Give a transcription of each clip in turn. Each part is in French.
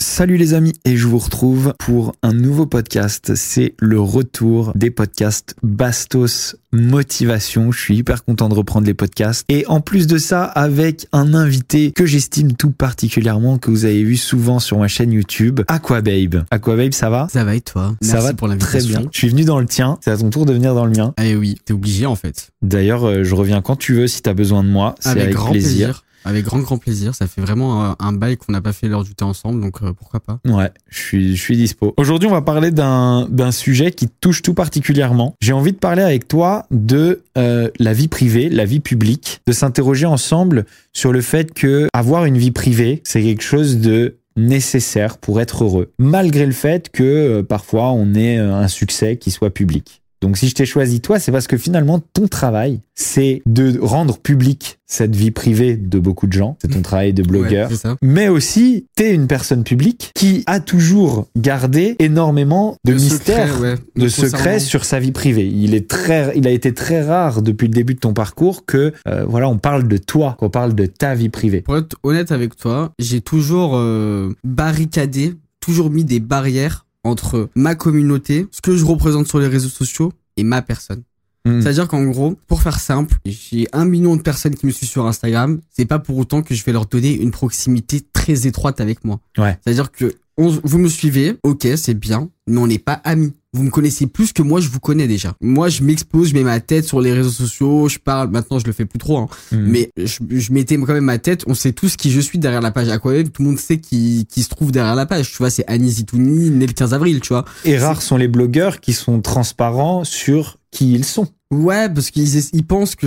Salut les amis et je vous retrouve pour un nouveau podcast. C'est le retour des podcasts Bastos Motivation. Je suis hyper content de reprendre les podcasts. Et en plus de ça, avec un invité que j'estime tout particulièrement, que vous avez vu souvent sur ma chaîne YouTube, Aquababe. Aquababe, ça va? Ça va et toi? Ça Merci va pour très bien. Je suis venu dans le tien. C'est à ton tour de venir dans le mien. Eh oui, t'es obligé en fait. D'ailleurs, euh, je reviens quand tu veux si t'as besoin de moi. C'est avec, grand plaisir. Avec grand grand plaisir. Ça fait vraiment un, bail qu'on n'a pas fait l'heure du thé ensemble, donc euh, pourquoi pas. Ouais, je suis, je dispo. Aujourd'hui, on va parler d'un sujet qui touche tout particulièrement. J'ai envie de parler avec toi de euh, la vie privée, la vie publique, de s'interroger ensemble sur le fait que avoir une vie privée, c'est quelque chose de nécessaire pour être heureux, malgré le fait que euh, parfois on ait un succès qui soit public. Donc si je t'ai choisi toi, c'est parce que finalement ton travail, c'est de rendre public cette vie privée de beaucoup de gens. C'est ton travail de blogueur Ouais, mais aussi t'es une personne publique qui a toujours gardé énormément de mystères, secret, ouais, de secrets sur sa vie privée. Il est très, il a été très rare depuis le début de ton parcours que euh, voilà, on parle de toi, qu'on parle de ta vie privée. Pour être honnête avec toi, j'ai toujours euh, barricadé, toujours mis des barrières entre ma communauté, ce que je représente sur les réseaux sociaux et ma personne. Mm. C'est-à-dire qu'en gros, pour faire simple, j'ai un million de personnes qui me suivent sur Instagram. C'est pas pour autant que je vais leur donner une proximité très étroite avec moi. Ouais. C'est-à-dire que on- vous me suivez, ok, c'est bien, mais on n'est pas amis. Vous me connaissez plus que moi, je vous connais déjà. Moi, je m'expose, je mets ma tête sur les réseaux sociaux, je parle. Maintenant, je le fais plus trop, hein. Mm. mais je, je mettais quand même ma tête. On sait tous qui je suis derrière la page Aquaweb. Tout le monde sait qui, qui se trouve derrière la page. Tu vois, c'est Annie Zitouni, né le 15 avril, tu vois. Et rares sont les blogueurs qui sont transparents sur qui ils sont. Ouais, parce qu'ils ils pensent que,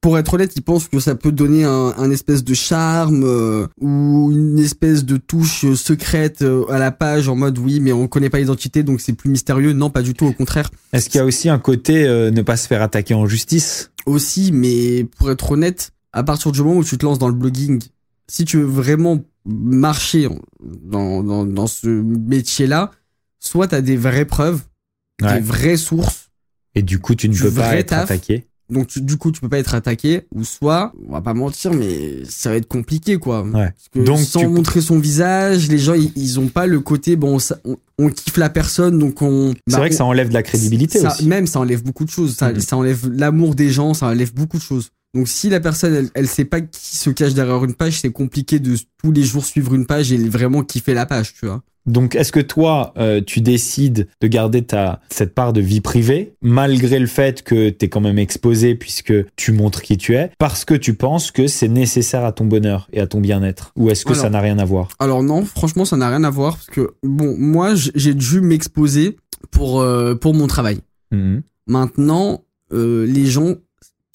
pour être honnête, ils pensent que ça peut donner un, un espèce de charme euh, ou une espèce de touche euh, secrète euh, à la page en mode oui, mais on connaît pas l'identité donc c'est plus mystérieux. Non, pas du tout, au contraire. Est-ce qu'il y a aussi un côté euh, ne pas se faire attaquer en justice? Aussi, mais pour être honnête, à partir du moment où tu te lances dans le blogging, si tu veux vraiment marcher dans, dans, dans ce métier-là, soit tu as des vraies preuves, Ouais. des vraies sources, Et du coup, tu ne peux pas être taf. attaqué. Donc tu- du coup tu peux pas être attaqué ou soit on va pas mentir mais ça va être compliqué quoi. Ouais. Parce que Donc, sans tu- montrer son visage, les gens ils, ils ont pas le côté bon ça- on, on kiffe la personne donc on. C'est bah, vrai que ça enlève de la crédibilité ça- aussi. Même ça enlève beaucoup de choses. Ça, Mhm. ça enlève l'amour des gens, ça enlève beaucoup de choses. Donc si la personne elle, elle sait pas qui se cache derrière une page, c'est compliqué de tous les jours suivre une page et vraiment kiffer la page, tu vois. Donc, est-ce que toi, euh, tu décides de garder ta cette part de vie privée, malgré le fait que tu es quand même exposé puisque tu montres qui tu es, parce que tu penses que c'est nécessaire à ton bonheur et à ton bien-être? Ou est-ce que Alors- ça n'a rien à voir? Alors non, franchement, ça n'a rien à voir parce que bon, moi, j'ai dû m'exposer pour euh, pour mon travail. Mhm. Maintenant, euh, les gens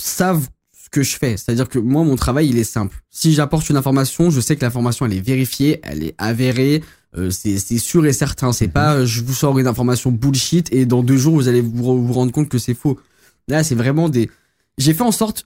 savent ce que je fais. C'est-à-dire que moi, mon travail, il est simple. Si j'apporte une information, je sais que l'information, elle est vérifiée, elle est avérée. Euh, c'est sûr et certain. C'est Mhm. pas euh, je vous sors une information bullshit et dans deux jours, vous allez vous, vous rendre compte que c'est faux. Là, c'est vraiment des... J'ai fait en sorte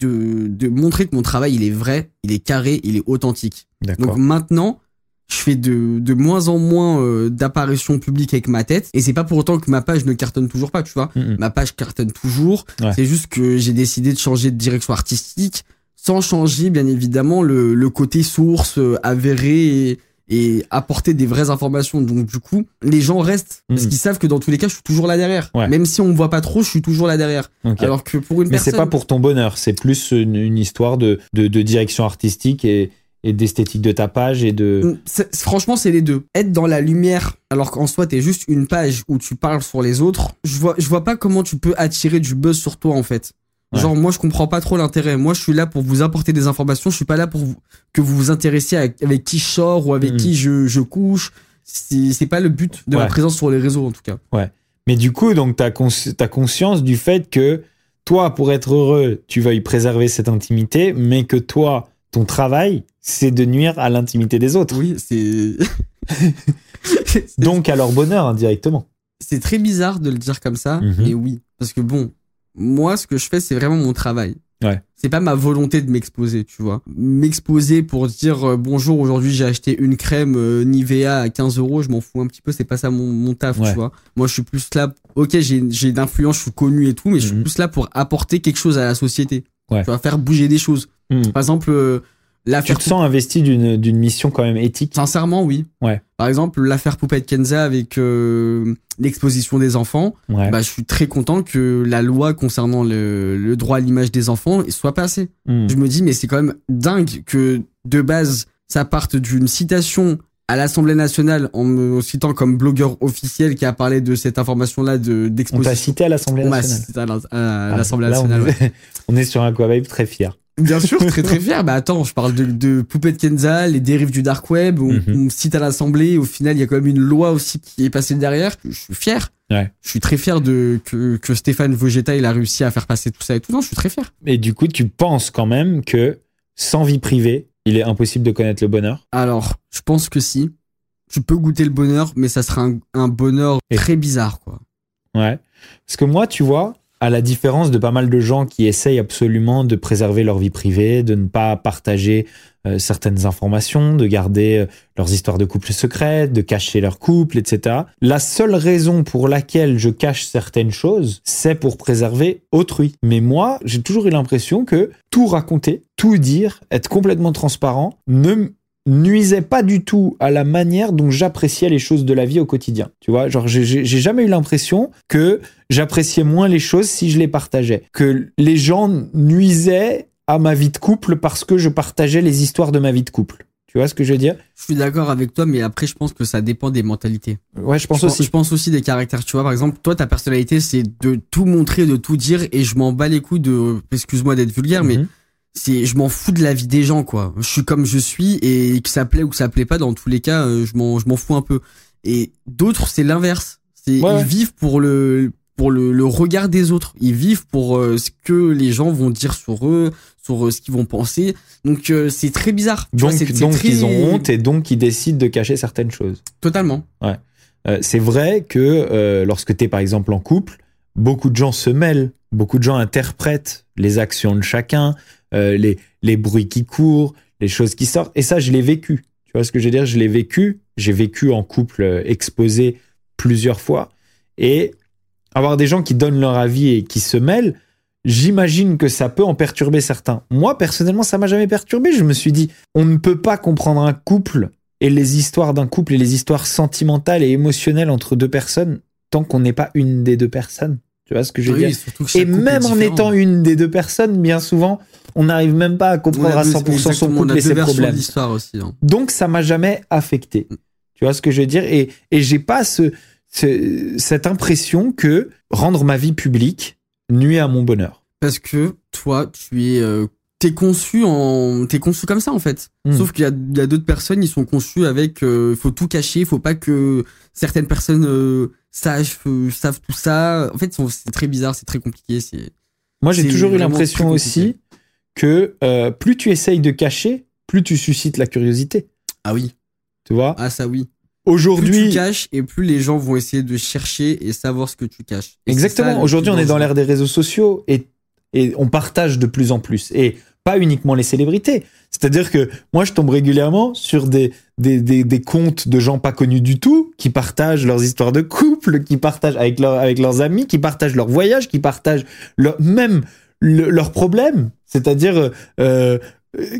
de, de montrer que mon travail, il est vrai, il est carré, il est authentique. Donc maintenant, je fais de, de moins en moins euh, d'apparitions publiques avec ma tête. Et c'est pas pour autant que ma page ne cartonne toujours pas, tu vois. Mhm. Ma page cartonne toujours. Ouais. C'est juste que j'ai décidé de changer de direction artistique sans changer, bien évidemment, le, le côté source euh, avéré et, et apporter des vraies informations. Donc du coup, les gens restent parce Mhm. qu'ils savent que dans tous les cas, je suis toujours là derrière. Ouais. Même si on me voit pas trop, je suis toujours là derrière. Alors que pour une Mais c'est personne, pas pour ton bonheur, c'est plus une, une histoire de, de, de direction artistique et, et d'esthétique de ta page et de. C'est- Franchement, c'est les deux. Être dans la lumière, alors qu'en soi, t'es juste une page où tu parles sur les autres. Je vois, je vois pas comment tu peux attirer du buzz sur toi, en fait. Ouais. Genre, moi, je comprends pas trop l'intérêt. Moi, je suis là pour vous apporter des informations. Je suis pas là pour vous- que vous vous intéressiez à- avec qui je sors ou avec Mm. qui je, je couche. C'est pas le but de Ouais. ma présence sur les réseaux, en tout cas. Mais du coup, donc, t'as cons t'as conscience du fait que toi, pour être heureux, tu veuilles préserver cette intimité, mais que toi, ton travail, c'est de nuire à l'intimité des autres. Oui, c'est. Donc à leur bonheur indirectement. c'est très bizarre de le dire comme ça, Mhm. mais oui. Parce que bon, moi, ce que je fais, c'est vraiment mon travail. Ouais. C'est pas ma volonté de m'exposer, tu vois. M'exposer pour dire euh, bonjour, aujourd'hui j'ai acheté une crème euh, Nivea à 15 euros, je m'en fous un petit peu, c'est pas ça mon, mon taf, Ouais. tu vois. Moi, je suis plus là, ok, j'ai j'ai d'influence, je suis connu et tout, mais je suis Mhm. plus là pour apporter quelque chose à la société. Ouais. Tu vois, faire bouger des choses. Hmm. Par exemple, euh, Tu te sens investi d'une d'une mission quand même éthique. Sincèrement, oui. Ouais. Par exemple, l'affaire Poupette Kenza avec euh, l'exposition des enfants, Ouais. bah, je suis très content que la loi concernant le, le droit à l'image des enfants soit passée. Hmm. Je me dis, mais c'est quand même dingue que de base, ça parte d'une citation à l'Assemblée nationale en me citant comme blogueur officiel qui a parlé de cette information-là de On t'a d'exposition. cité à l'Assemblée On m'a nationale. cité à Ah, l'Assemblée là, on nationale. ouais. est- on est sur un Quavibe très fier. Bien sûr, très très fier. Bah attends, je parle de, de Poupette Kenza, les dérives du dark web, on, on me cite à l'Assemblée, au final il y a quand même une loi aussi qui est passée derrière. Je suis fier. Ouais. Je suis très fier de que, que Stéphane Vogetta il a réussi à faire passer tout ça et tout. Non, je suis très fier. Et du coup, tu penses quand même que sans vie privée, il est impossible de connaître le bonheur? Alors, je pense que si. Tu peux goûter le bonheur, mais ça sera un, un bonheur Et- très bizarre, quoi. Ouais. Parce que moi, tu vois, à la différence de pas mal de gens qui essayent absolument de préserver leur vie privée, de ne pas partager euh, certaines informations, de garder euh, leurs histoires de couple secrètes, de cacher leur couple, etc. La seule raison pour laquelle je cache certaines choses, c'est pour préserver autrui. Mais moi, j'ai toujours eu l'impression que tout raconter, tout dire, être complètement transparent, ne nuisait pas du tout à la manière dont j'appréciais les choses de la vie au quotidien. Tu vois, genre j'ai- jamais eu l'impression que j'appréciais moins les choses si je les partageais, que les gens nuisaient à ma vie de couple parce que je partageais les histoires de ma vie de couple. Tu vois ce que je veux dire? Je suis d'accord avec toi, mais après, je pense que ça dépend des mentalités. Ouais, je pense je, pense, aussi. je pense aussi des caractères. Tu vois, par exemple, toi, ta personnalité, c'est de tout montrer, de tout dire, et je m'en bats les couilles de, excuse-moi d'être vulgaire, mais Mhm. C'est, je m'en fous de la vie des gens, quoi. Je suis comme je suis, et que ça plaît ou que ça plaît pas, dans tous les cas, euh, je m'en, je m'en fous un peu. Et d'autres, c'est l'inverse. C'est, Ouais, ils ouais. vivent pour le, pour le, le regard des autres. Ils vivent pour euh, ce que les gens vont dire sur eux, sur euh, ce qu'ils vont penser. Donc, euh, c'est très bizarre. Tu vois, Donc, donc très- ils ont honte et donc ils décident de cacher certaines choses. Totalement. Euh, c'est vrai que lorsque tu es par exemple en couple, beaucoup de gens se mêlent, beaucoup de gens interprètent les actions de chacun, euh, les, les bruits qui courent, les choses qui sortent. Et ça, je l'ai vécu. Tu vois ce que je veux dire? Je l'ai vécu. J'ai vécu en couple euh, exposé plusieurs fois. Et avoir des gens qui donnent leur avis et qui se mêlent, j'imagine que ça peut en perturber certains. Moi, personnellement, ça m'a jamais perturbé. Je me suis dit, on ne peut pas comprendre un couple et les histoires d'un couple et les histoires sentimentales et émotionnelles entre deux personnes tant qu'on n'est pas une des deux personnes. Tu vois ce que je veux Oui, dire? Et même en étant une des deux personnes, bien souvent, on n'arrive même pas à comprendre à deux- 100% son couple a et ses problèmes. aussi. hein. Donc ça m'a jamais affecté. Tu vois ce que je veux dire? Et, et j'ai pas ce, ce- cette impression que rendre ma vie publique nuit à mon bonheur. Parce que toi, tu es, euh, t'es conçu en, t'es conçu comme ça en fait. Hmm. Sauf qu'il y a, d'autres personnes, ils sont conçus avec, euh, faut tout cacher, faut pas que certaines personnes euh, sachent, euh, savent tout ça. En fait, c'est très bizarre, c'est très compliqué. C'est Moi, j'ai toujours eu l'impression aussi que euh, plus tu essayes de cacher, plus tu suscites la curiosité. ah oui, Tu vois? Ah ça oui. Plus tu Aujourd'hui, caches et plus les gens vont essayer de chercher et savoir ce que tu caches. Et exactement. Aujourd'hui, on est dans l'ère des réseaux sociaux et, et on partage de plus en plus. Et pas uniquement les célébrités. C'est-à-dire que moi, je tombe régulièrement sur des, des, des, des comptes de gens pas connus du tout qui partagent leurs histoires de couple, qui partagent avec, leur, avec leurs amis, qui partagent leurs voyages, qui partagent leur, même le- leurs problèmes. C'est-à-dire euh, euh,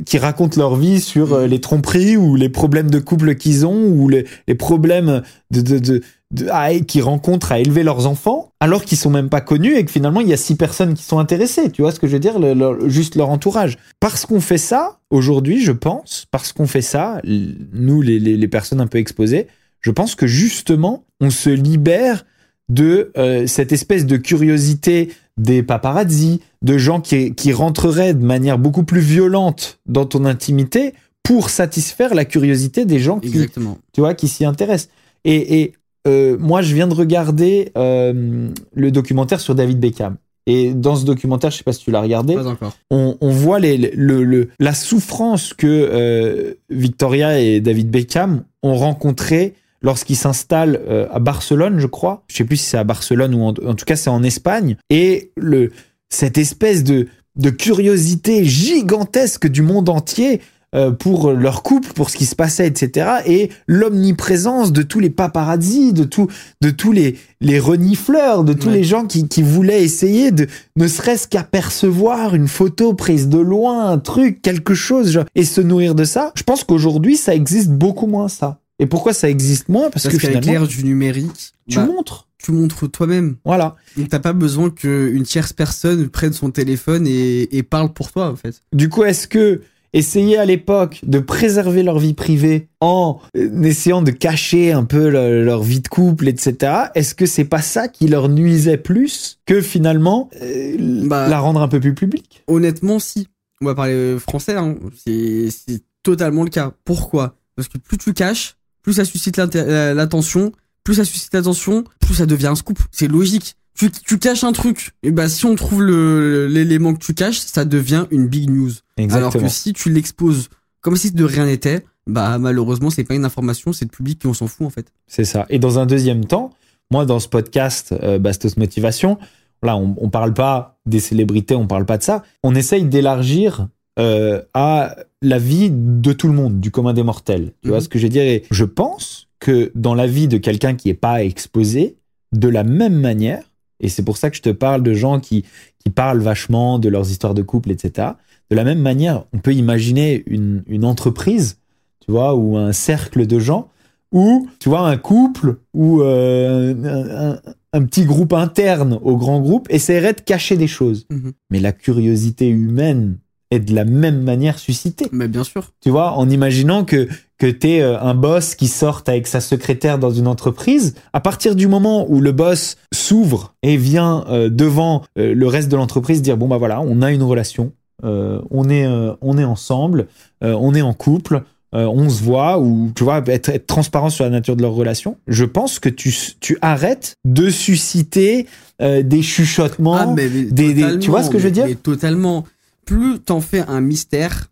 qui racontent leur vie sur euh, les tromperies ou les problèmes de couple qu'ils ont ou les, problèmes de, de, rencontrent à élever leurs enfants alors qu'ils sont même pas connus et que finalement il y a six personnes qui sont intéressées. Tu vois ce que je veux dire? Juste leur entourage. Parce qu'on fait ça aujourd'hui, je pense, parce qu'on fait ça, nous les personnes un peu exposées, je pense que justement on se libère de euh, cette espèce de curiosité des paparazzi, de gens qui, qui rentreraient de manière beaucoup plus violente dans ton intimité pour satisfaire la curiosité des gens qui, Exactement. tu vois, qui s'y intéressent. Et, et, euh, moi, je viens de regarder euh, le documentaire sur David Beckham. Et dans ce documentaire, je sais pas si tu l'as regardé, Pas encore. on, on voit les, le, le- la souffrance que euh, Victoria et David Beckham ont rencontré lorsqu'ils s'installent euh, à Barcelone, je crois. Je sais plus si c'est à Barcelone ou en, en tout cas c'est en Espagne. Et le, cette espèce de, de curiosité gigantesque du monde entier euh, pour leur couple, pour ce qui se passait, etc. Et l'omniprésence de tous les paparazzis, de, tout, de tous les, les renifleurs, de tous Ouais. les gens qui, qui voulaient essayer de, ne serait-ce qu'apercevoir une photo prise de loin, un truc, quelque chose, genre, et se nourrir de ça. Je pense qu'aujourd'hui, ça existe beaucoup moins, ça. Et pourquoi ça existe moins? Parce, Parce que qu'avec l'ère du numérique, tu bah, montres. tu montres toi-même. Voilà. Donc t'as pas besoin qu'une tierce personne prenne son téléphone et, et parle pour toi en fait. Du coup, est-ce que essayer à l'époque de préserver leur vie privée en euh, essayant de cacher un peu le- leur vie de couple, etc., est-ce que c'est pas ça qui leur nuisait plus que finalement euh, Bah, la rendre un peu plus publique? Honnêtement, si. On va parler français, hein. c'est totalement le cas. Pourquoi? Parce que plus tu caches, plus ça suscite l'inté- euh, l'attention, plus ça suscite l'attention, plus ça devient un scoop. C'est logique. Tu, tu caches un truc, et bah si on trouve l'élément que tu caches, ça devient une big news. Alors que si tu l'exposes comme si de rien n'était, bah malheureusement c'est pas une information, c'est le public qui on s'en fout en fait. C'est ça. Et dans un deuxième temps, moi, dans ce podcast euh, Bastos Motivation, là, on, on parle pas des célébrités, on parle pas de ça. On essaye d'élargir euh, à la vie de tout le monde, du commun des mortels. Tu vois Mhm. ce que je veux dire? Et je pense que dans la vie de quelqu'un qui est pas exposé, de la même manière, et c'est pour ça que je te parle de gens qui, qui parlent vachement de leurs histoires de couple, etc. De la même manière, on peut imaginer une, une entreprise, tu vois, ou un cercle de gens ou tu vois un couple ou euh, un, un- un petit groupe interne au grand groupe essaierait de cacher des choses. Mhm. Mais la curiosité humaine est de la même manière suscitée. Mais bien sûr. Tu vois, en imaginant que que t'es euh, un boss qui sorte avec sa secrétaire dans une entreprise, à partir du moment où le boss s'ouvre et vient euh, devant euh, le reste de l'entreprise dire bon bah voilà, on a une relation, euh, on est euh, on est ensemble, euh, on est en couple, on se voit ou tu vois être, être transparent sur la nature de leur relation. Je pense que tu tu arrêtes de susciter des chuchotements. Ah, mais, mais des- des- tu vois ce que je veux dire? mais Totalement. Plus t'en fais un mystère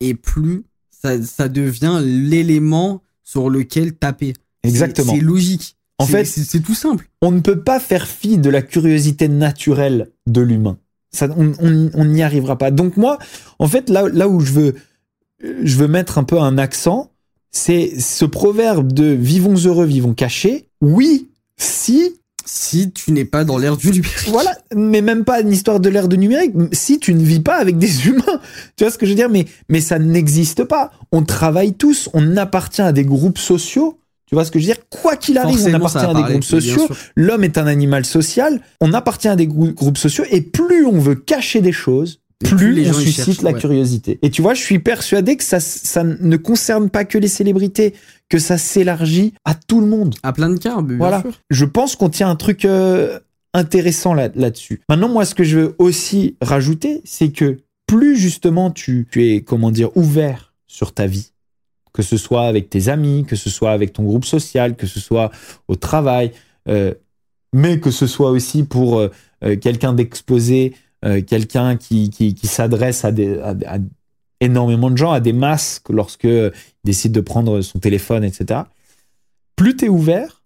et plus ça, ça devient l'élément sur lequel taper. Exactement. C'est logique. En fait, c'est tout simple. on ne peut pas faire fi de la curiosité naturelle de l'humain. Ça, on n'y arrivera pas. Donc moi, en fait, là, là où je veux, je veux mettre un peu un accent, c'est ce proverbe de vivons heureux, vivons cachés. Oui, si, Si tu n'es pas dans l'ère du numérique. voilà, mais même pas une histoire de l'ère de numérique. Si tu ne vis pas avec des humains, tu vois ce que je veux dire? Mais, mais ça n'existe pas. On travaille tous, on appartient à des groupes sociaux. Tu vois ce que je veux dire? Quoi qu'il arrive, on Forcément, appartient à des groupes sociaux. L'homme est un animal social. On appartient à des grou- groupes sociaux et plus on veut cacher des choses, plus, plus les on gens suscite cherchent, la ouais. curiosité. Et tu vois, je suis persuadé que ça, ça ne concerne pas que les célébrités, que ça s'élargit à tout le monde. À plein de cas, bien Voilà. sûr. Je pense qu'on tient un truc euh, intéressant là- là-dessus. Maintenant, moi, ce que je veux aussi rajouter, c'est que plus justement tu, tu es, comment dire, ouvert sur ta vie, que ce soit avec tes amis, que ce soit avec ton groupe social, que ce soit au travail, euh, mais que ce soit aussi pour euh, quelqu'un d'exposé, euh, quelqu'un qui, qui, s'adresse à, des, énormément de gens, à des masses, lorsque euh, il décide de prendre son téléphone, etc. Plus tu es ouvert,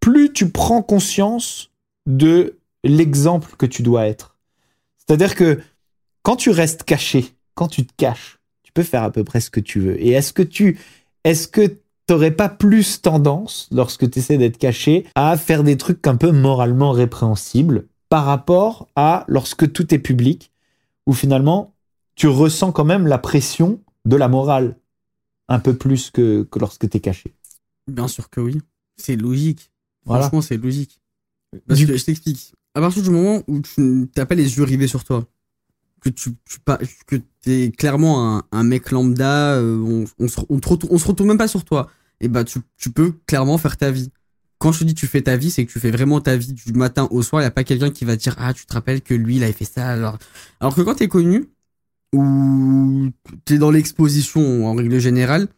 plus tu prends conscience de l'exemple que tu dois être. C'est-à-dire que quand tu restes caché, quand tu te caches, tu peux faire à peu près ce que tu veux. Et est-ce que tu, est-ce que t'aurais pas plus tendance, lorsque tu essaies d'être caché, à faire des trucs un peu moralement répréhensibles? Par rapport à lorsque tout est public, où finalement tu ressens quand même la pression de la morale un peu plus que, que lorsque tu es caché. Bien sûr que oui. C'est logique. Voilà. Franchement, c'est logique. Parce Du- que je t'explique. À partir du moment où tu n'as pas les yeux rivés sur toi, que tu, tu pas, que t'es clairement un, un mec lambda, euh, on, on, se, on, te retourne, on se retourne même pas sur toi. Et bah, tu, tu peux clairement faire ta vie. Quand je te dis tu fais ta vie, c'est que tu fais vraiment ta vie du matin au soir. Il y a pas quelqu'un qui va te dire ah tu te rappelles que lui il avait fait ça alors. Alors que quand t'es connu ou t'es dans l'exposition en règle générale,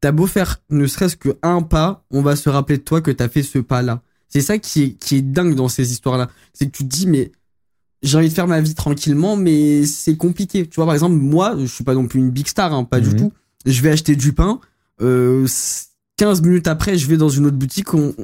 t'as beau faire ne serait-ce que un pas, on va se rappeler de toi que t'as fait ce pas-là. C'est ça qui est, qui est dingue dans ces histoires-là. C'est que tu te dis, mais j'ai envie de faire ma vie tranquillement, mais c'est compliqué. Tu vois, par exemple, moi, je suis pas non plus une big star, hein, pas du Mhm. tout. Je vais acheter du pain. Euh, 15 minutes après, je vais dans une autre boutique. On,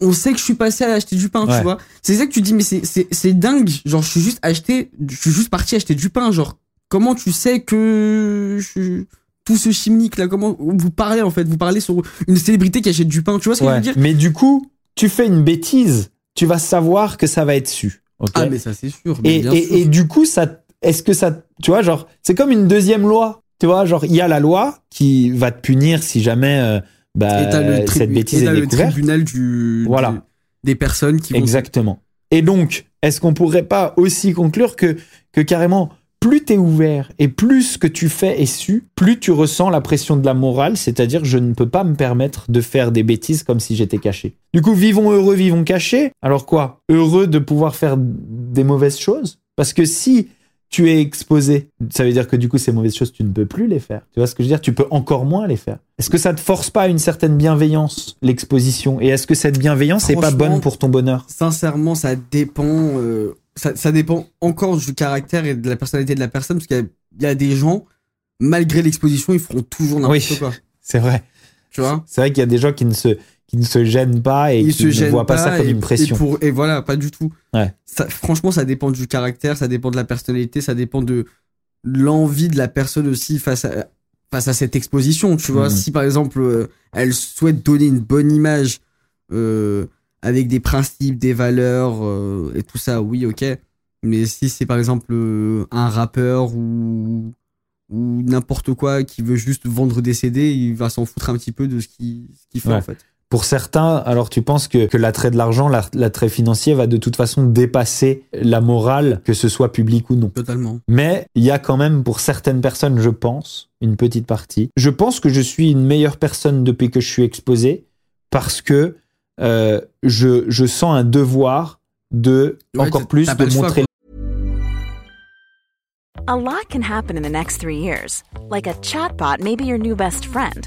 on sait que je suis passé à acheter du pain, Ouais. tu vois. C'est ça que tu dis, mais c'est, c'est, c'est dingue. Genre, je suis juste acheté, je suis juste parti acheter du pain. Genre, comment tu sais que je, tout ce chimique là, comment vous parlez en fait? Vous parlez sur une célébrité qui achète du pain. Tu vois ce que je Ouais. veux dire? Mais du coup, tu fais une bêtise, tu vas savoir que ça va être su. ok? Ah, mais ça, c'est sûr. mais et, bien et, sûr. et du coup, ça, est-ce que ça, tu vois, genre, c'est comme une deuxième loi. Tu vois, genre, il y a la loi qui va te punir si jamais euh, bah, Et le, cette bêtise et est le découverte. tribunal du, Voilà. du- des personnes qui vont. Exactement. Et donc, est-ce qu'on pourrait pas aussi conclure que, que carrément, plus t'es ouvert et plus ce que tu fais est su, plus tu ressens la pression de la morale, c'est-à-dire je ne peux pas me permettre de faire des bêtises comme si j'étais caché. Du coup, vivons heureux, vivons cachés. Alors quoi? Heureux de pouvoir faire des mauvaises choses? Parce que si tu es exposé, ça veut dire que du coup, ces mauvaises choses, tu ne peux plus les faire. Tu vois ce que je veux dire? Tu peux encore moins les faire. Est-ce que ça te force pas à une certaine bienveillance, l'exposition? Et est-ce que cette bienveillance n'est pas bonne pour ton bonheur? Sincèrement, ça dépend. euh, ça, ça dépend encore du caractère et de la personnalité de la personne, parce qu'il y a- il y, a des gens, malgré l'exposition, ils feront toujours n'importe Oui. quoi. C'est vrai. Tu vois? C'est vrai qu'il y a des gens qui ne se, qui ne se gênent pas et qui se ne voient pas, ça comme et, une pression. Et, pour- et voilà, pas du tout. Ouais. Ça, franchement, ça dépend du caractère, ça dépend de la personnalité, ça dépend de l'envie de la personne aussi face à, face à cette exposition. Tu vois, Mhm. si par exemple, euh, elle souhaite donner une bonne image euh, avec des principes, des valeurs euh, et tout ça, oui, ok. Mais si c'est par exemple un rappeur ou ou n'importe quoi qui veut juste vendre des CD, il va s'en foutre un petit peu de ce qu'il fait Ouais. en fait. Pour certains, alors tu penses que, que l'attrait de l'argent, la- l'attrait financier va de toute façon dépasser la morale, que ce soit public ou non. Totalement. Mais il y a quand même pour certaines personnes, je pense, une petite partie. Je pense que je suis une meilleure personne depuis que je suis exposé parce que euh, je, je sens un devoir de Ouais, encore plus de montrer A lot can happen in the next three years. Like a chatbot may be your new best friend.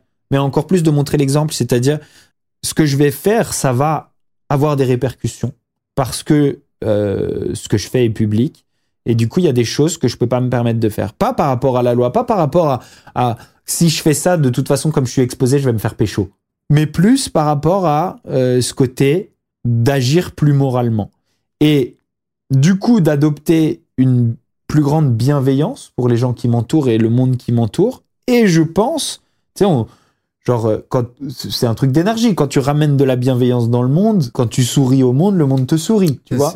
Mais encore plus de montrer l'exemple, c'est-à-dire ce que je vais faire, ça va avoir des répercussions parce que euh, ce que je fais est public. Et du coup, il y a des choses que je peux pas me permettre de faire. Pas par rapport à la loi, pas par rapport à, si je fais ça, de toute façon, comme je suis exposé, je vais me faire pécho. Mais plus par rapport à euh, ce côté d'agir plus moralement. Et du coup, d'adopter une plus grande bienveillance pour les gens qui m'entourent et le monde qui m'entoure. Et je pense, tu sais, on- genre, euh, quand c'est un truc d'énergie. Quand tu ramènes de la bienveillance dans le monde, quand tu souris au monde, le monde te sourit. Tu vois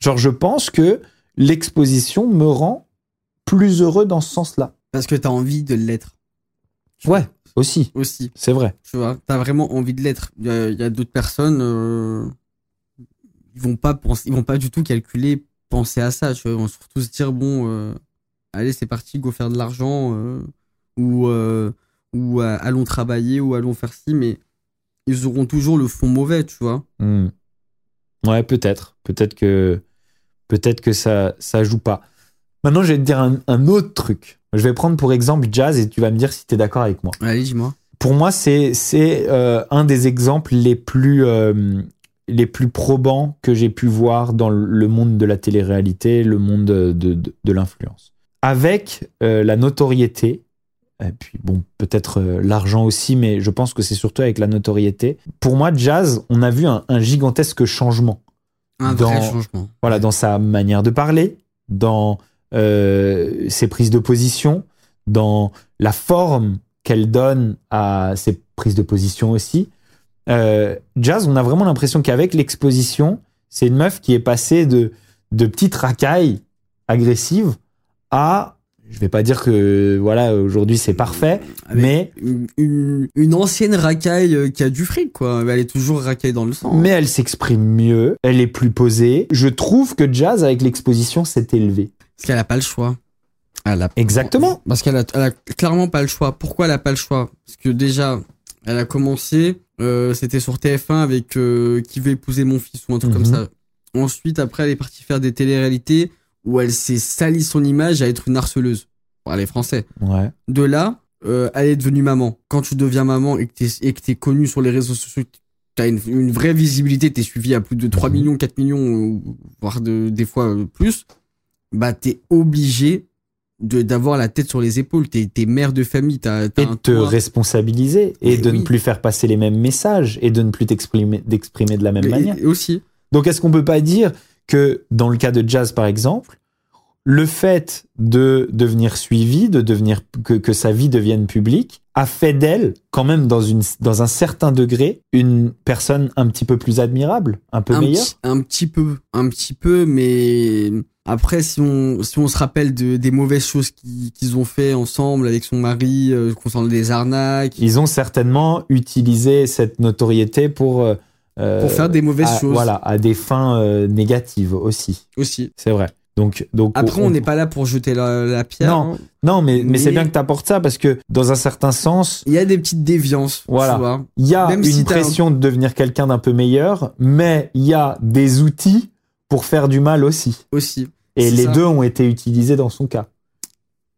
Genre, je pense que l'exposition me rend plus heureux dans ce sens-là. Parce que t'as envie de l'être. Ouais, aussi, Aussi. c'est vrai. Tu vois, t'as vraiment envie de l'être. Il y a, d'autres personnes, euh, ils vont pas penser, ils vont pas du tout calculer, penser à ça. Tu vois, ils vont surtout se dire bon, euh, allez, c'est parti, go faire de l'argent, euh, ou ou euh, allons travailler, ou allons faire ci, mais ils auront toujours le fond mauvais, tu vois. Hmm. Ouais, peut-être. Peut-être que, peut-être que ça, ça joue pas. Maintenant, je vais te dire un, un autre truc. Je vais prendre pour exemple Jazz et tu vas me dire si tu es d'accord avec moi. Allez, dis-moi. Pour moi, c'est, c'est euh, un des exemples les plus, euh, les plus probants que j'ai pu voir dans le monde de la télé-réalité, le monde de, de, de l'influence. Avec euh, la notoriété, et puis bon, peut-être euh, l'argent aussi, mais je pense que c'est surtout avec la notoriété. Pour moi, Jazz, on a vu un, un gigantesque changement. Un Dans- vrai changement. Voilà, dans sa manière de parler, dans euh, ses prises de position, dans la forme qu'elle donne à ses prises de position aussi. Euh, Jazz, on a vraiment l'impression qu'avec l'exposition, c'est une meuf qui est passée de, de petite racaille agressive à, je vais pas dire que voilà aujourd'hui c'est parfait, mais une, ancienne racaille euh, qui a du fric, quoi. Elle est toujours racaille dans le sang. mais elle s'exprime mieux, elle est plus posée. Je trouve que Jazz avec l'exposition s'est élevé. Parce qu'elle a pas le choix. Elle a- Exactement. Parce qu'elle a, elle a clairement pas le choix. Pourquoi elle a pas le choix? Parce que déjà, elle a commencé, euh, c'était sur TF1 avec euh, Qui veut épouser mon fils ou un truc Mhm. comme ça. Ensuite, après, elle est partie faire des téléréalités où elle s'est sali son image à être une harceleuse. Pour les Français. Ouais. De là, euh, elle est devenue maman. Quand tu deviens maman et que t'es, t'es connu sur les réseaux sociaux, t'as une, une vraie visibilité, t'es suivi à plus de 3 Mhm. millions, 4 millions, euh, voire de, des fois euh, plus, bah t'es obligé de, d'avoir la tête sur les épaules. T'es, t'es mère de famille, t'as, t'as Et de te responsabiliser et Et de ne plus faire passer les mêmes messages et de ne plus t'exprimer d'exprimer de la même Et- manière. et aussi. Donc est-ce qu'on peut pas dire que dans le cas de Jazz par exemple, le fait de devenir suivi, de devenir que, que sa vie devienne publique, a fait d'elle quand même dans une dans un certain degré une personne un petit peu plus admirable, un peu un meilleure. petit, un petit peu, un petit peu, mais après, si on, si on se rappelle de, des mauvaises choses qu'ils qu'ils ont fait ensemble avec son mari, euh, concernant des arnaques, Ils ont certainement utilisé cette notoriété pour euh, pour faire des mauvaises à- choses Voilà, à des fins euh, négatives aussi. aussi. C'est vrai. Donc, donc Après, on n'est pas là pour jeter la, la pierre. Non. hein. Non, mais, mais, c'est bien que tu apportes ça parce que dans un certain sens, Il y a des petites déviances. Voilà. Il y a Même une si pression de devenir quelqu'un d'un peu meilleur, mais il y a des outils pour faire du mal aussi. Aussi. Et les ça. deux ont été utilisés dans son cas.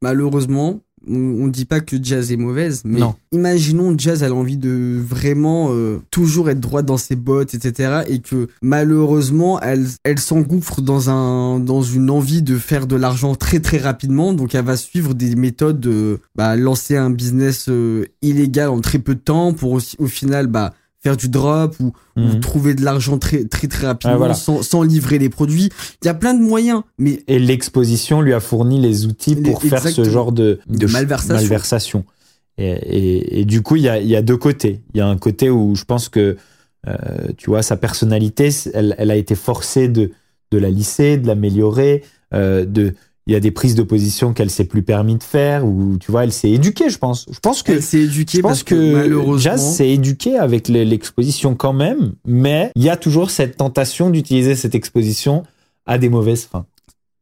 Malheureusement, on, dit pas que Jazz est mauvaise, mais Non. imaginons Jazz elle a envie de vraiment euh, toujours être droite dans ses bottes, etc. Et que malheureusement, elle, elle s'engouffre dans un dans une envie de faire de l'argent très très rapidement. Donc elle va suivre des méthodes de bah, lancer un business euh, illégal en très peu de temps pour aussi, au final bah faire du drop ou, ou Mhm. trouver de l'argent très très très rapidement voilà. sans, sans livrer les produits. Il y a plein de moyens, mais Et l'exposition lui a fourni les outils Les- pour faire ce genre de, De malversation. malversation. Et, et- et du coup, il y a, y a deux côtés. Il y a un côté où je pense que, euh, tu vois, sa personnalité, elle, elle a été forcée de, de la lisser, de l'améliorer. euh, de, il y a des prises de position qu'elle s'est plus permis de faire, ou tu vois, elle s'est éduquée, je pense. Je pense que elle s'est éduquée je pense parce que, que, malheureusement Jazz s'est éduqué avec le- l'exposition quand même, mais il y a toujours cette tentation d'utiliser cette exposition à des mauvaises fins.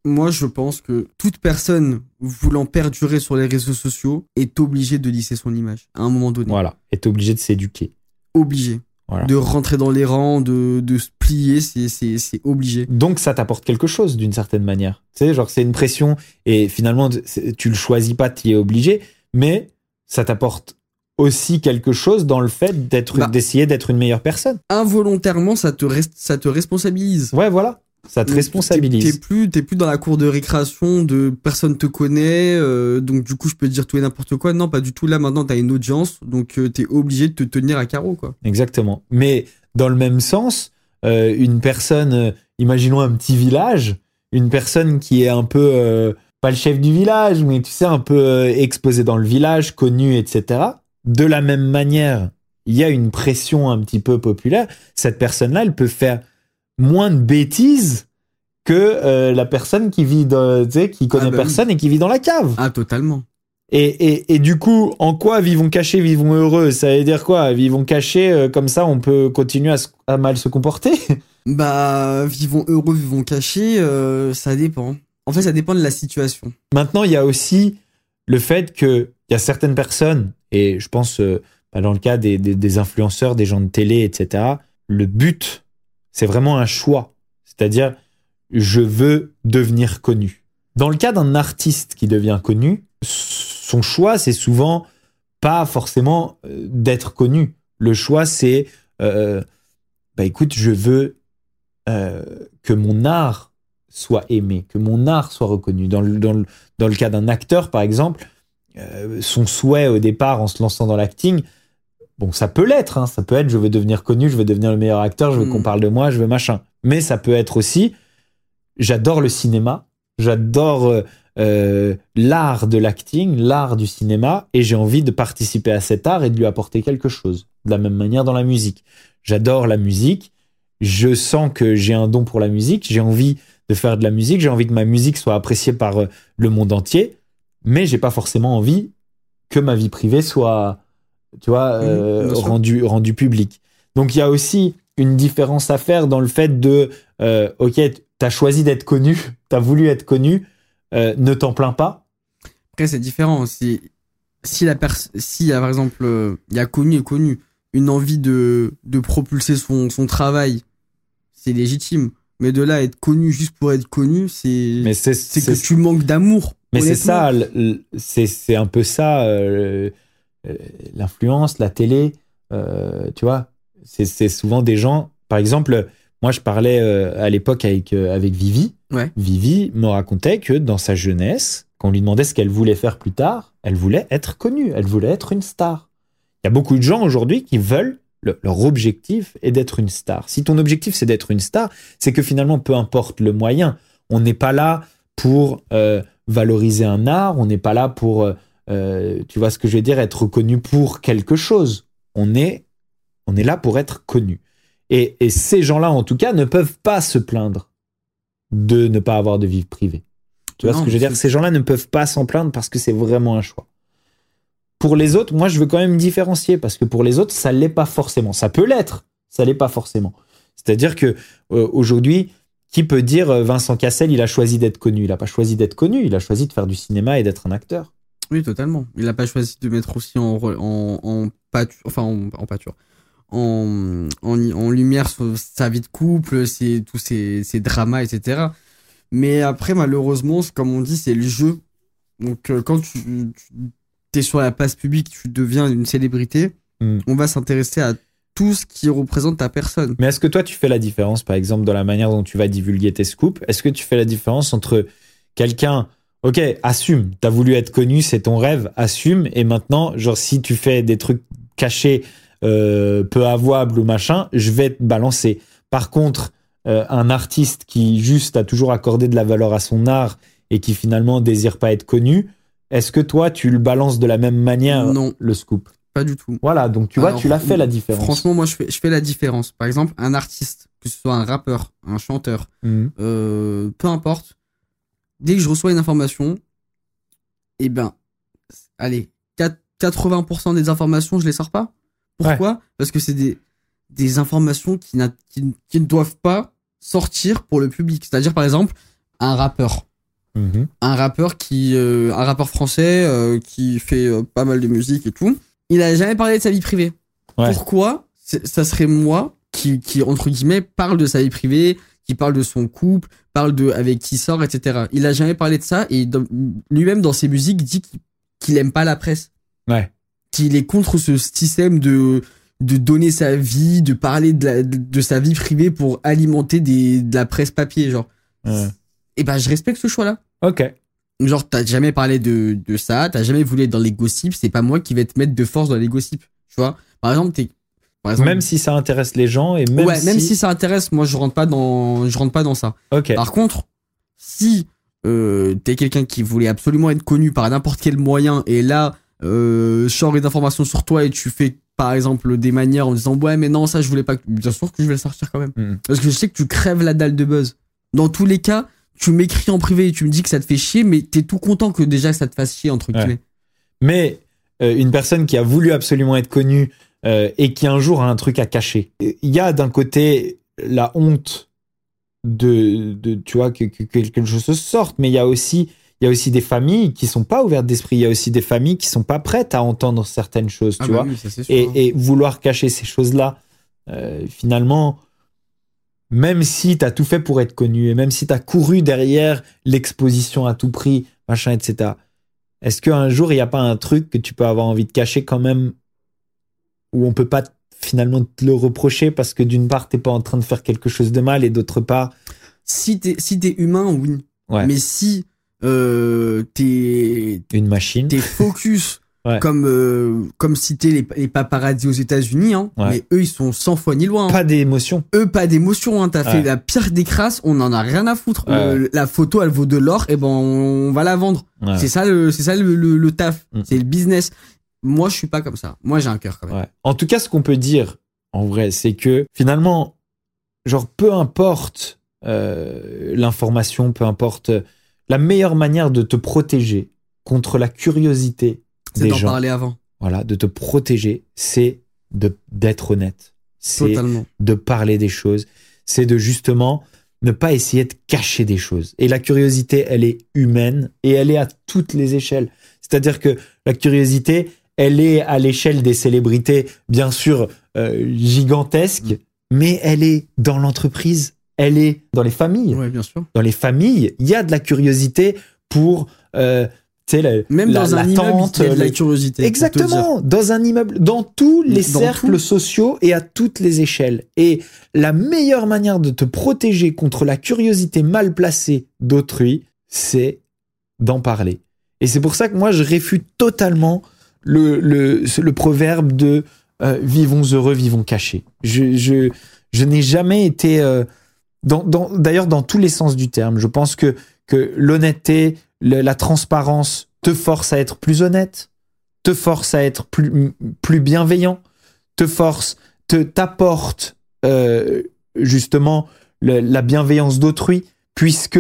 Moi, je pense que toute personne voulant perdurer sur les réseaux sociaux est obligée de lisser son image à un moment donné. Voilà, est obligé de s'éduquer. Obligé. Voilà. De rentrer dans les rangs, de, de se plier, c'est, obligé. Donc ça t'apporte quelque chose d'une certaine manière. Tu sais, genre c'est une pression et finalement tu le choisis pas, tu y es obligé, mais ça t'apporte aussi quelque chose dans le fait d'être Bah. d'essayer d'être une meilleure personne. Involontairement, ça te, ça te responsabilise. Ouais, voilà, ça te responsabilise. T'es, plus, t'es plus dans la cour de récréation de personne te connaît, euh, donc du coup je peux te dire tout et n'importe quoi. Non, pas du tout. Là maintenant t'as une audience, donc euh, t'es obligé de te tenir à carreau quoi. Exactement. Mais dans le même sens, euh, une personne, euh, imaginons un petit village, une personne qui est un peu, pas le chef du village, mais tu sais, un peu exposé dans le village, connu, etc. De la même manière, il y a une pression un petit peu populaire. Cette personne-là, elle peut faire moins de bêtises que euh, la personne qui vit, dans, qui connaît bah oui. personne et qui vit dans la cave. Ah totalement. Et, et, et du coup, en quoi vivons cachés, vivons heureux? Ça veut dire quoi? Vivons cachés, euh, comme ça, on peut continuer à, se- à mal se comporter? Bah, vivons heureux, vivons cachés, euh, ça dépend. En fait, ça dépend de la situation. Maintenant, il y a aussi le fait que il y a certaines personnes, et je pense bah, dans le cas des, des, des influenceurs, des gens de télé, etc., le but, c'est vraiment un choix. C'est-à-dire, je veux devenir connu. Dans le cas d'un artiste qui devient connu, son choix, c'est souvent pas forcément euh, d'être connu. Le choix, c'est, euh, bah écoute, je veux euh, que mon art soit aimé, que mon art soit reconnu. Dans le, dans le, dans le cas d'un acteur, par exemple, son souhait au départ en se lançant dans l'acting, bon, ça peut l'être, hein, ça peut être je veux devenir connu, je veux devenir le meilleur acteur, je veux Mm. qu'on parle de moi, je veux machin. Mais ça peut être aussi, j'adore le cinéma, j'adore euh, euh, l'art de l'acting, l'art du cinéma, et j'ai envie de participer à cet art et de lui apporter quelque chose. De la même manière dans la musique. J'adore la musique, je sens que j'ai un don pour la musique, j'ai envie de faire de la musique, j'ai envie que ma musique soit appréciée par euh, le monde entier, mais j'ai pas forcément envie que ma vie privée soit, tu vois, Mhm, euh, rendue rendue publique. Donc il y a aussi une différence à faire dans le fait de, euh, ok, t'as choisi d'être connu, t'as voulu être connu, euh, ne t'en plains pas. Après, c'est différent. Si, si la si, par exemple, il y a connu et connu une envie de, de propulser son, son travail, c'est légitime. Mais de là à être connu juste pour être connu, c'est, Mais c'est que tu manques d'amour. Mais c'est ça, c'est un peu ça, euh, l'influence, la télé, euh, tu vois. C'est souvent des gens, par exemple, moi je parlais euh, à l'époque avec, euh, avec Vivi. Ouais. Vivi me racontait que dans sa jeunesse, quand on lui demandait ce qu'elle voulait faire plus tard, elle voulait être connue, elle voulait être une star. Il y a beaucoup de gens aujourd'hui qui veulent, le- leur objectif est d'être une star. Si ton objectif c'est d'être une star, c'est que finalement, peu importe le moyen, on n'est pas là pour euh, valoriser un art, on n'est pas là pour, euh, euh, tu vois ce que je veux dire, être reconnu pour quelque chose. On est, on est là pour être connu. Et, et ces gens-là, en tout cas, ne peuvent pas se plaindre de ne pas avoir de vie privée. Tu vois Non, ce que je veux dire? Ces gens-là ne peuvent pas s'en plaindre parce que c'est vraiment un choix. Pour les autres, moi, je veux quand même différencier parce que pour les autres, ça l'est pas forcément. Ça peut l'être, ça l'est pas forcément. C'est-à-dire que euh, aujourd'hui, qui peut dire euh, Vincent Cassel, il a choisi d'être connu? Il n'a pas choisi d'être connu, il a choisi de faire du cinéma et d'être un acteur. Oui, totalement. Il n'a pas choisi de mettre aussi en, en, en pâture, enfin en, en pâture, en, lumière sa vie de couple, ses, tous ses, ses dramas, etc. Mais après, malheureusement, comme on dit, c'est le jeu. Donc, euh, quand tu, tu es sur la place publique, tu deviens une célébrité, Mm. on va s'intéresser à tout ce qui représente ta personne. Mais est-ce que toi, tu fais la différence, par exemple, dans la manière dont tu vas divulguer tes scoops? Est-ce que tu fais la différence entre quelqu'un, ok, assume, t'as voulu être connu, c'est ton rêve, assume, et maintenant, genre, si tu fais des trucs cachés, euh, peu avouables ou machin, je vais te balancer. Par contre, euh, un artiste qui juste a toujours accordé de la valeur à son art et qui finalement désire pas être connu, est-ce que toi, tu le balances de la même manière, Non. le scoop? Pas du tout. Voilà, donc tu vois, tu l'as fait la différence. Franchement, moi, je fais, je fais la différence. Par exemple, un artiste, que ce soit un rappeur, un chanteur, Mhm. euh, peu importe, dès que je reçois une information, eh ben, allez, 4 80% des informations, je les sors pas. Pourquoi? Parce que c'est des, des informations qui, n'a- qui, qui ne doivent pas sortir pour le public. C'est-à-dire, par exemple, un rappeur. Mhm. Un rappeur qui, euh, un rappeur français euh, qui fait euh, pas mal de musique et tout. Il a jamais parlé de sa vie privée. Ouais. Pourquoi? Ça serait moi qui, qui, entre guillemets, parle de sa vie privée, qui parle de son couple, parle de avec qui il sort, etc. Il a jamais parlé de ça et lui-même dans ses musiques dit qu'il aime pas la presse, Ouais. qu'il est contre ce système de de donner sa vie, de parler de, la- de, de sa vie privée pour alimenter des, de la presse papier, genre. Ouais. Et ben je respecte ce choix-là. Ok. Genre t'as jamais parlé de de ça, t'as jamais voulu être dans les gossips, c'est pas moi qui vais te mettre de force dans les gossips, tu vois. Par exemple t'es par exemple, Même si ça intéresse les gens et même ouais, si... même si ça intéresse, moi je rentre pas dans, je rentre pas dans ça. Par contre, si euh, t'es quelqu'un qui voulait absolument être connu par n'importe quel moyen et là, euh, je sors des informations sur toi et tu fais par exemple des manières en disant ouais mais non ça je voulais pas, que- bien sûr que je vais le sortir quand même, Mhm. parce que je sais que tu crèves la dalle de buzz. Dans tous les cas, tu m'écris en privé et tu me dis que ça te fait chier, mais t'es tout content que déjà ça te fasse chier entre Ouais. guillemets. Mais euh, une personne qui a voulu absolument être connue euh, et qui un jour a un truc à cacher. Il y a d'un côté la honte de, de tu vois que, que quelque chose se sorte, mais il y a aussi il y a aussi des familles qui sont pas ouvertes d'esprit. Il y a aussi des familles qui sont pas prêtes à entendre certaines choses, tu vois. Ah bah oui, ça, c'est sûr, et, hein. et vouloir cacher ces choses-là, euh, finalement, même si tu as tout fait pour être connu et même si tu as couru derrière l'exposition à tout prix, machin, etc., est-ce qu'un jour, il n'y a pas un truc que tu peux avoir envie de cacher quand même où on peut pas finalement te le reprocher parce que d'une part, t'es pas en train de faire quelque chose de mal et d'autre part, Si t'es si t'es humain, oui. ouais, Mais si euh, t'es une machine. t'es focus Ouais. comme euh, comme citer les, les paparazzi aux États-Unis, hein, Ouais. mais eux ils sont 100 fois ni loin. hein. Pas d'émotion. Eux pas d'émotion, hein. T'as fait la pire des crasses, on en a rien à foutre. Le- la photo elle vaut de l'or, et ben on va la vendre. C'est ça le c'est ça le, le, le taf, Mm. c'est le business. Moi je suis pas comme ça. Moi j'ai un cœur quand même. Ouais. En tout cas, ce qu'on peut dire, en vrai, c'est que finalement, genre, peu importe euh, l'information, peu importe la meilleure manière de te protéger contre la curiosité C'est des d'en gens, parler avant. voilà, de te protéger, c'est de d'être honnête, c'est Totalement. de parler des choses, c'est de justement ne pas essayer de cacher des choses. Et la curiosité, elle est humaine et elle est à toutes les échelles. C'est-à-dire que la curiosité, elle est à l'échelle des célébrités, bien sûr, euh, gigantesques, mais elle est dans l'entreprise, elle est dans les familles. Ouais, bien sûr. Dans les familles, il y a de la curiosité pour... Euh, la- Même la- dans un la immeuble, tente, il y a de la curiosité. Exactement, dans un immeuble, dans tous les Dans cercles tout. sociaux et à toutes les échelles. Et la meilleure manière de te protéger contre la curiosité mal placée d'autrui, c'est d'en parler. Et c'est pour ça que moi, je réfute totalement le, le, proverbe de euh, vivons heureux, vivons cachés. Je, je, je n'ai jamais été, euh, dans, dans, d'ailleurs, dans tous les sens du terme. Je pense que, que l'honnêteté, la transparence te force à être plus honnête, te force à être plus, plus bienveillant, te force, te t'apporte euh, justement la bienveillance d'autrui, puisque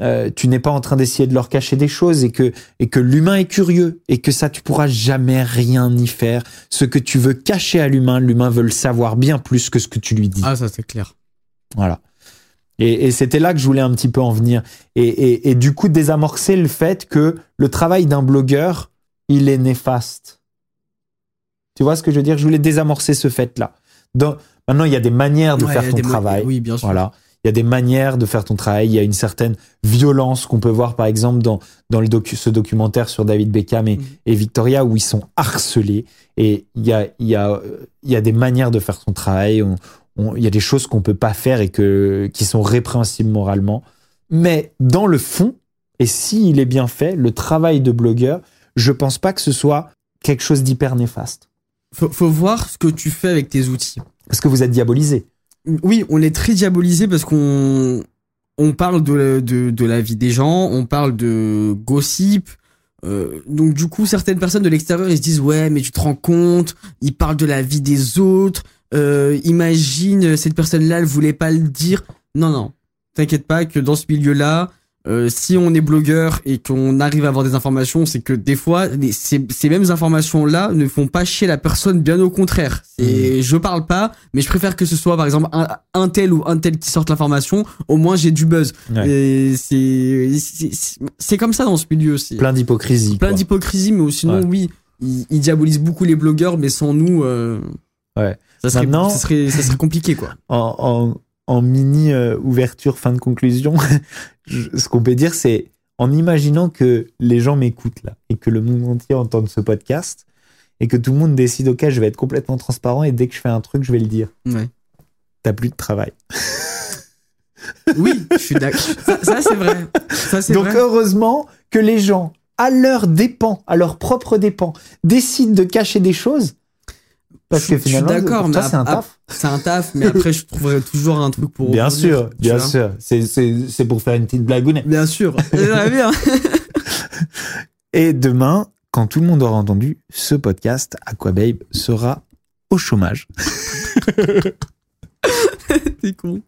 euh, tu n'es pas en train d'essayer de leur cacher des choses et que, et que l'humain est curieux et que ça, tu pourras jamais rien y faire. Ce que tu veux cacher à l'humain, l'humain veut le savoir bien plus que ce que tu lui dis. Ah, ça, c'est clair. Voilà. Et, et c'était là que je voulais un petit peu en venir. Et, et, et du coup, désamorcer le fait que le travail d'un blogueur, il est néfaste. Tu vois ce que je veux dire? Je voulais désamorcer ce fait-là. Dans- Maintenant, il y a des manières de Ouais, faire ton travail. Oui, bien sûr. Voilà. Il y a des manières de faire ton travail. Il y a une certaine violence qu'on peut voir, par exemple, dans, dans le docu ce documentaire sur David Beckham et, Mhm. et Victoria, où ils sont harcelés. Et il y a, il y, a, il y a des manières de faire son travail. On- on- il y a des choses qu'on peut pas faire et que, qui sont répréhensibles moralement. Mais dans le fond, et s'il est bien fait, le travail de blogueur, je pense pas que ce soit quelque chose d'hyper néfaste. Faut, faut voir ce que tu fais avec tes outils. Parce que vous êtes diabolisé. Oui, on est très diabolisé parce qu'on on parle de, de, la vie des gens, on parle de gossip. euh, donc du coup, certaines personnes de l'extérieur, ils se disent ouais, mais tu te rends compte, ils parlent de la vie des autres. euh, imagine cette personne-là, elle voulait pas le dire. Non, non, t'inquiète pas que dans ce milieu-là, euh, si on est blogueur et qu'on arrive à avoir des informations, c'est que des fois, les- ces, ces mêmes informations-là ne font pas chier la personne, bien au contraire. C'est, je parle pas, mais je préfère que ce soit par exemple un, un tel ou un tel qui sorte l'information. Au moins, j'ai du buzz. Ouais. Et c'est, comme ça dans ce milieu aussi. Plein d'hypocrisie. Plein d'hypocrisie, mais sinon, Ouais. oui, ils, ils diabolisent beaucoup les blogueurs, mais sans nous, euh, Ouais. ça serait, Maintenant- ça serait, ça serait compliqué, quoi. en, en, en mini euh, ouverture, fin de conclusion, ce qu'on peut dire, c'est en imaginant que les gens m'écoutent là et que le monde entier entende ce podcast et que tout le monde décide, ok, je vais être complètement transparent et dès que je fais un truc, je vais le dire. Ouais. T'as plus de travail. Oui, je suis d'accord. Ça, ça, c'est vrai. Ça, c'est Donc vrai. heureusement que les gens, à leur dépens, à leur propre dépens, décident de cacher des choses. Parce Je- que je suis finalement, d'accord, mais c'est un taf. C'est un taf, mais après, je trouverai toujours un truc pour. Bien sûr, bien sûr. C'est- C'est c'est pour faire une petite blagounette. Bien sûr. Bien. Et demain, quand tout le monde aura entendu ce podcast, Aquababe sera au chômage. T'es con.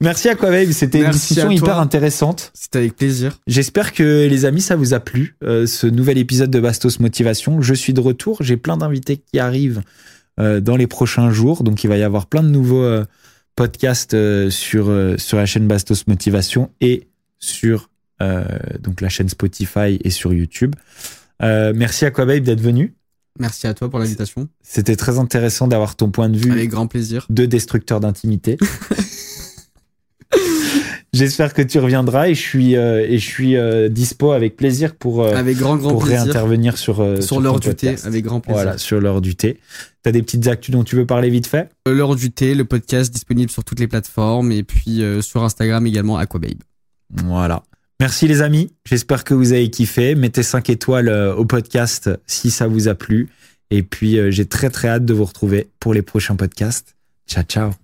Merci Aquababe, c'était une discussion à hyper intéressante. C'était avec plaisir. J'espère que les amis, ça vous a plu, euh, ce nouvel épisode de Bastos Motivation. Je suis de retour, j'ai plein d'invités qui arrivent euh, dans les prochains jours, donc il va y avoir plein de nouveaux euh, podcasts sur, sur la chaîne Bastos Motivation et sur donc la chaîne Spotify et sur YouTube. Merci Aquababe d'être venu. Merci à toi pour l'invitation. C'était très intéressant d'avoir ton point de vue Avec grand plaisir. de destructeur d'intimité. J'espère que tu reviendras et je suis, euh, et je suis euh, dispo avec plaisir pour, euh, Avec grand, grand pour plaisir. réintervenir sur, euh, Sur ton l'heure du thé, avec grand plaisir. Voilà, sur l'heure du thé. T'as des petites actus dont tu veux parler vite fait? Euh, L'heure du thé, le podcast disponible sur toutes les plateformes et puis euh, sur Instagram également Aquababe. Voilà. Merci les amis. J'espère que vous avez kiffé. Mettez 5 étoiles au podcast si ça vous a plu. Et puis, euh, j'ai très très hâte de vous retrouver pour les prochains podcasts. Ciao, ciao.